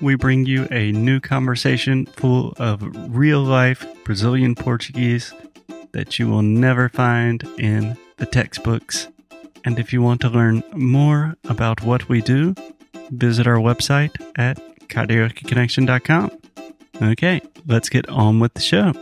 we bring you a new conversation full of real life Brazilian Portuguese that you will never find in the textbooks. And if you want to learn more about what we do, visit our website at karaokeconnection.com. Okay, let's get on with the show.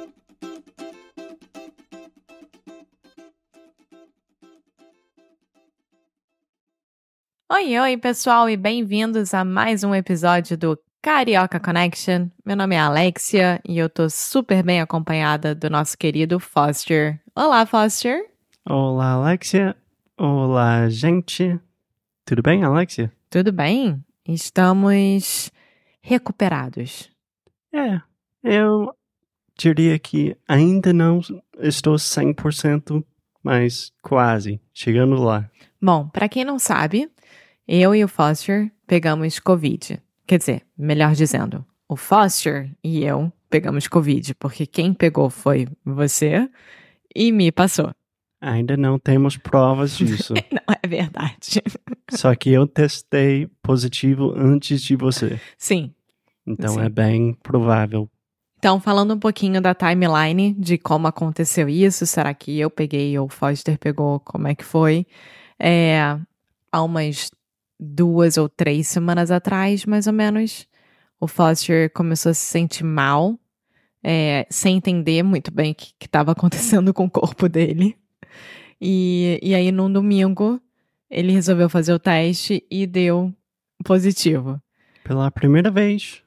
Oi, oi, pessoal, e bem-vindos a mais um episódio do Carioca Connection. Meu nome é Alexia e eu tô super bem acompanhada do nosso querido Foster. Olá, Foster. Olá, Alexia. Olá, gente. Tudo bem, Alexia? Tudo bem? Estamos recuperados. É, eu diria que ainda não estou 100%, mas quase, chegando lá. Bom, para quem não sabe, eu e o Foster pegamos Covid. Quer dizer, melhor dizendo, o Foster e eu pegamos Covid, porque quem pegou foi você e me passou. Ainda não temos provas disso. não é verdade. Só que eu testei positivo antes de você. Sim. Então Sim. é bem provável. Então, falando um pouquinho da timeline de como aconteceu isso, será que eu peguei ou o Foster pegou, como é que foi? É, há umas duas ou três semanas atrás, mais ou menos, o Foster começou a se sentir mal, é, sem entender muito bem o que estava acontecendo com o corpo dele. E, e aí, num domingo, ele resolveu fazer o teste e deu positivo. Pela primeira vez.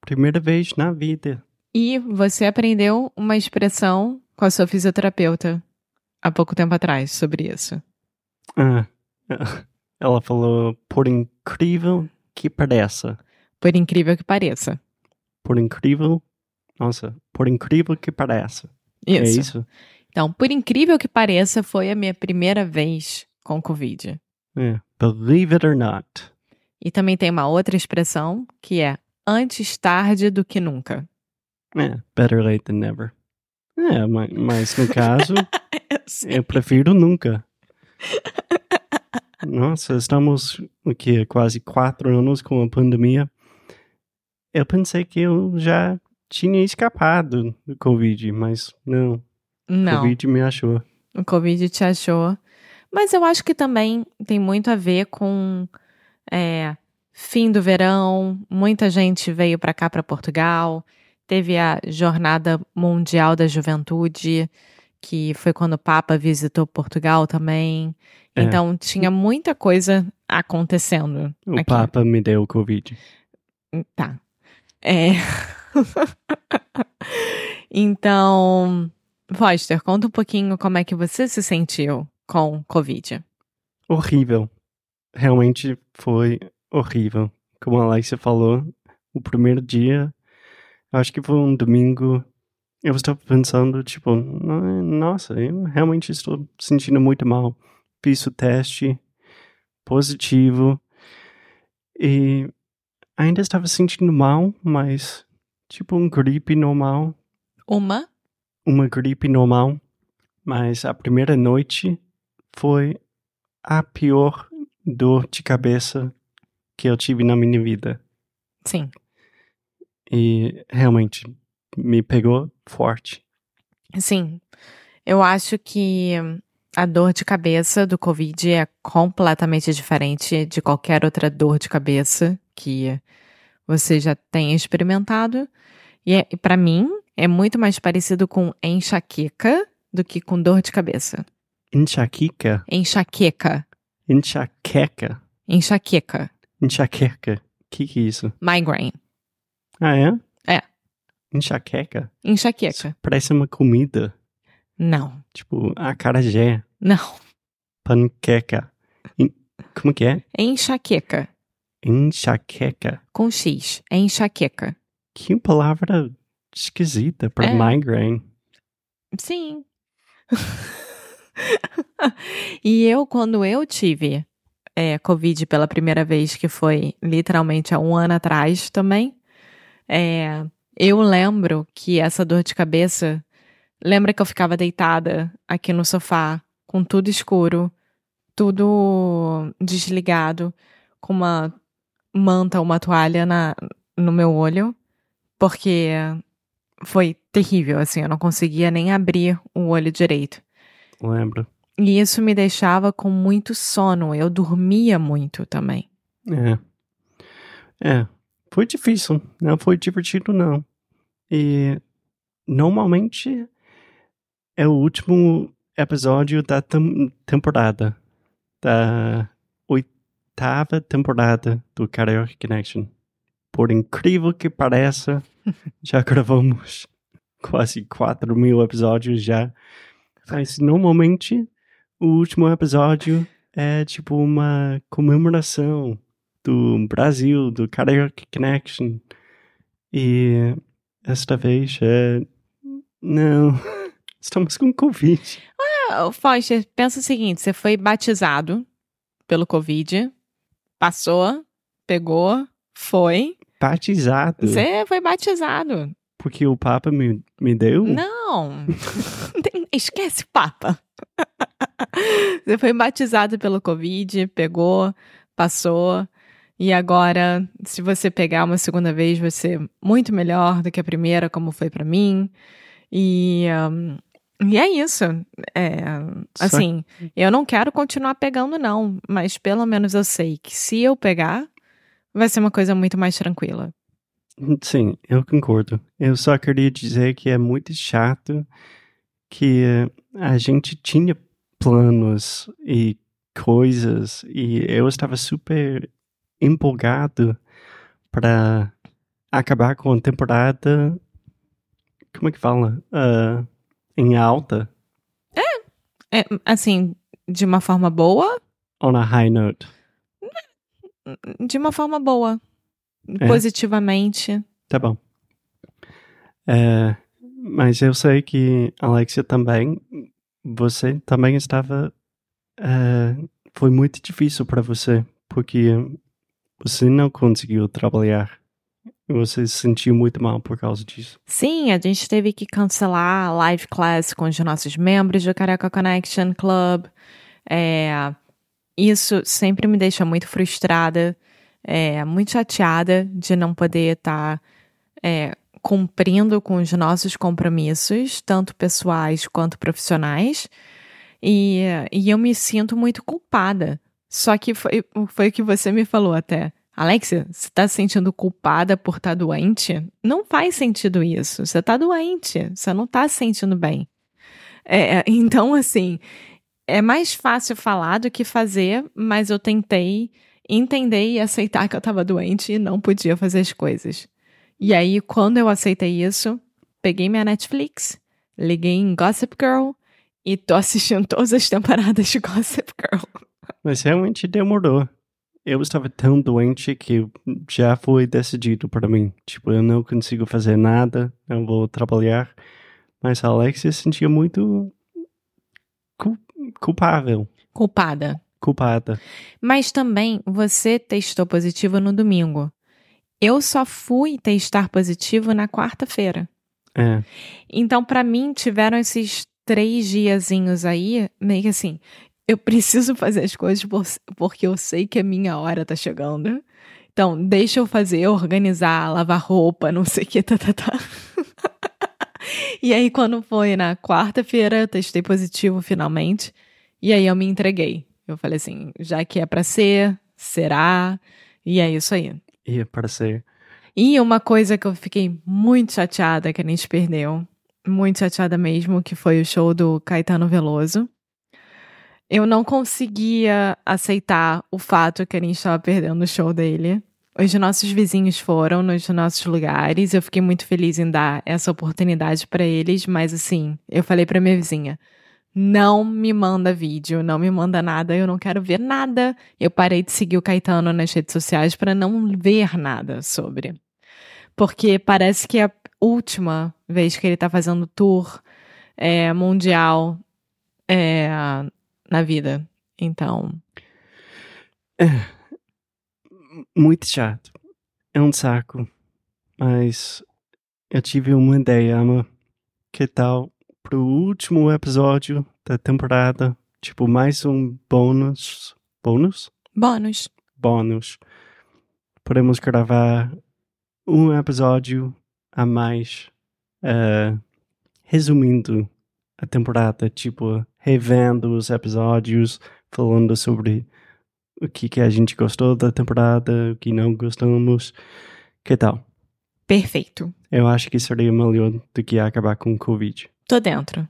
Primeira vez na vida. E você aprendeu uma expressão com a sua fisioterapeuta há pouco tempo atrás sobre isso. Ah, ela falou, por incrível que pareça. Por incrível que pareça. Por incrível. Nossa, por incrível que pareça. Isso. É isso? Então, por incrível que pareça, foi a minha primeira vez com Covid. É. Believe it or not. E também tem uma outra expressão que é antes tarde do que nunca. É, better late than never. É, mas, mas no caso, eu prefiro nunca. Nossa, estamos o quê? Quase quatro anos com a pandemia. Eu pensei que eu já tinha escapado do Covid, mas não. O Não, Covid me achou. o Covid te achou. Mas eu acho que também tem muito a ver com é, fim do verão. Muita gente veio para cá, para Portugal. Teve a Jornada Mundial da Juventude, que foi quando o Papa visitou Portugal também. É. Então tinha muita coisa acontecendo. O aqui. Papa me deu Covid. Tá. É. então, Foster, conta um pouquinho como é que você se sentiu com Covid. Horrível. Realmente foi horrível. Como a Alexia falou, o primeiro dia, acho que foi um domingo, eu estava pensando, tipo, "No- nossa, eu realmente estou sentindo muito mal. Fiz o teste positivo e ainda estava sentindo mal, mas tipo um gripe normal, Uma? uma gripe normal, mas a primeira noite foi a pior dor de cabeça que eu tive na minha vida. Sim. E realmente me pegou forte. Sim. Eu acho que a dor de cabeça do Covid é completamente diferente de qualquer outra dor de cabeça que você já tenha experimentado. E, é, para mim, é muito mais parecido com enxaqueca do que com dor de cabeça. Enxaqueca? Enxaqueca. Enxaqueca? Enxaqueca. Enxaqueca. Que que é isso? Migraine. Ah, é? É. Enxaqueca? Enxaqueca. Parece uma comida. Não. Tipo, acarajé, Não. panqueca. En- Como que é? Enxaqueca. Enxaqueca. Com X. É enxaqueca. Que palavra esquisita para É. migraine. Sim. e eu, quando eu tive é, Covid pela primeira vez, que foi literalmente há um ano atrás também, é, eu lembro que essa dor de cabeça. Lembra que eu ficava deitada aqui no sofá, com tudo escuro, tudo desligado, com uma manta, uma toalha na, no meu olho, porque foi terrível, assim, eu não conseguia nem abrir o olho direito. Lembro. E isso me deixava com muito sono, eu dormia muito também. É. É, foi difícil, não foi divertido não. E normalmente é o último episódio da tem temporada, da oitava temporada do Karaoke Connection. Por incrível que pareça, já gravamos quase 4 mil episódios já. Mas normalmente o último episódio é tipo uma comemoração do Brasil, do Karaoke Connection. E esta vez é. Não. Estamos com Covid. Ah, Foster, pensa o seguinte: você foi batizado pelo Covid, passou, pegou, foi. Batizado? Você foi batizado. Porque o Papa me, me deu? Não. Esquece Papa. Você foi batizado pelo Covid, pegou, passou. E agora, se você pegar uma segunda vez, vai ser muito melhor do que a primeira, como foi para mim. E, um, e é isso. É, assim, eu não quero continuar pegando, não. Mas pelo menos eu sei que se eu pegar, vai ser uma coisa muito mais tranquila. Sim, eu concordo. Eu só queria dizer que é muito chato que a gente tinha planos e coisas e eu estava super empolgado para acabar com a temporada. Como é que fala? Uh, em alta. É, é, assim, de uma forma boa? On a high note. De uma forma boa. É. Positivamente. Tá bom. É, mas eu sei que, Alexia, também, você também estava. É, foi muito difícil para você, porque você não conseguiu trabalhar. Você se sentiu muito mal por causa disso. Sim, a gente teve que cancelar a live class com os nossos membros do Careca Connection Club. É, isso sempre me deixa muito frustrada, é, muito chateada de não poder estar tá, é, cumprindo com os nossos compromissos, tanto pessoais quanto profissionais. E, e eu me sinto muito culpada só que foi, foi o que você me falou até. Alexia, você tá se sentindo culpada por estar tá doente? Não faz sentido isso. Você tá doente, você não tá se sentindo bem. É, é então, assim, é mais fácil falar do que fazer, mas eu tentei entender e aceitar que eu tava doente e não podia fazer as coisas. E aí, quando eu aceitei isso, peguei minha Netflix, liguei em Gossip Girl e tô assistindo todas as temporadas de Gossip Girl. Mas realmente demorou. Eu estava tão doente que já foi decidido para mim. Tipo, eu não consigo fazer nada, não vou trabalhar. Mas a Alexia se sentia muito culpável. Culpada. Culpada. Mas também você testou positivo no domingo. Eu só fui testar positivo na quarta-feira. É. Então, para mim, tiveram esses três diazinhos aí, meio que assim, eu preciso fazer as coisas porque eu sei que a minha hora tá chegando. Então, deixa eu fazer, organizar, lavar roupa, não sei o que, tá, tá, tá. e aí, quando foi na quarta-feira, eu testei positivo finalmente. E aí eu me entreguei. Eu falei assim, já que é para ser, será. E é isso aí. E é para ser. E uma coisa que eu fiquei muito chateada que a gente perdeu, muito chateada mesmo, que foi o show do Caetano Veloso. Eu não conseguia aceitar o fato que a gente estava perdendo o show dele. Os nossos vizinhos foram nos nossos lugares. Eu fiquei muito feliz em dar essa oportunidade para eles, mas assim, eu falei para minha vizinha: não me manda vídeo, não me manda nada, eu não quero ver nada. Eu parei de seguir o Caetano nas redes sociais para não ver nada sobre. Porque parece que é a última vez que ele tá fazendo tour é, mundial é, na vida. Então. É. Muito chato. É um saco. Mas eu tive uma ideia, Ama. Que tal pro último episódio da temporada? Tipo, mais um bônus. Bônus? Bônus. Bônus. Podemos gravar um episódio a mais. Uh, resumindo a temporada, tipo, revendo os episódios, falando sobre o que, que a gente gostou da temporada, o que não gostamos. Que tal? Perfeito. Eu acho que seria melhor do que acabar com o Covid. Tô dentro.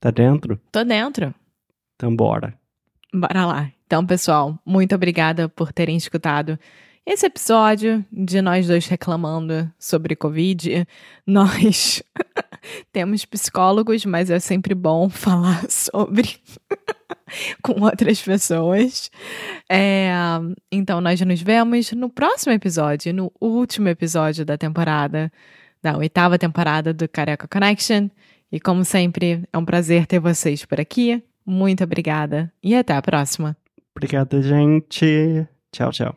Tá dentro? Tô dentro. Então bora. Bora lá. Então, pessoal, muito obrigada por terem escutado esse episódio de nós dois reclamando sobre Covid. Nós temos psicólogos, mas é sempre bom falar sobre com outras pessoas. É, então, nós nos vemos no próximo episódio, no último episódio da temporada, da oitava temporada do Careca Connection. E como sempre, é um prazer ter vocês por aqui. Muito obrigada e até a próxima. Obrigada, gente. Tchau, tchau.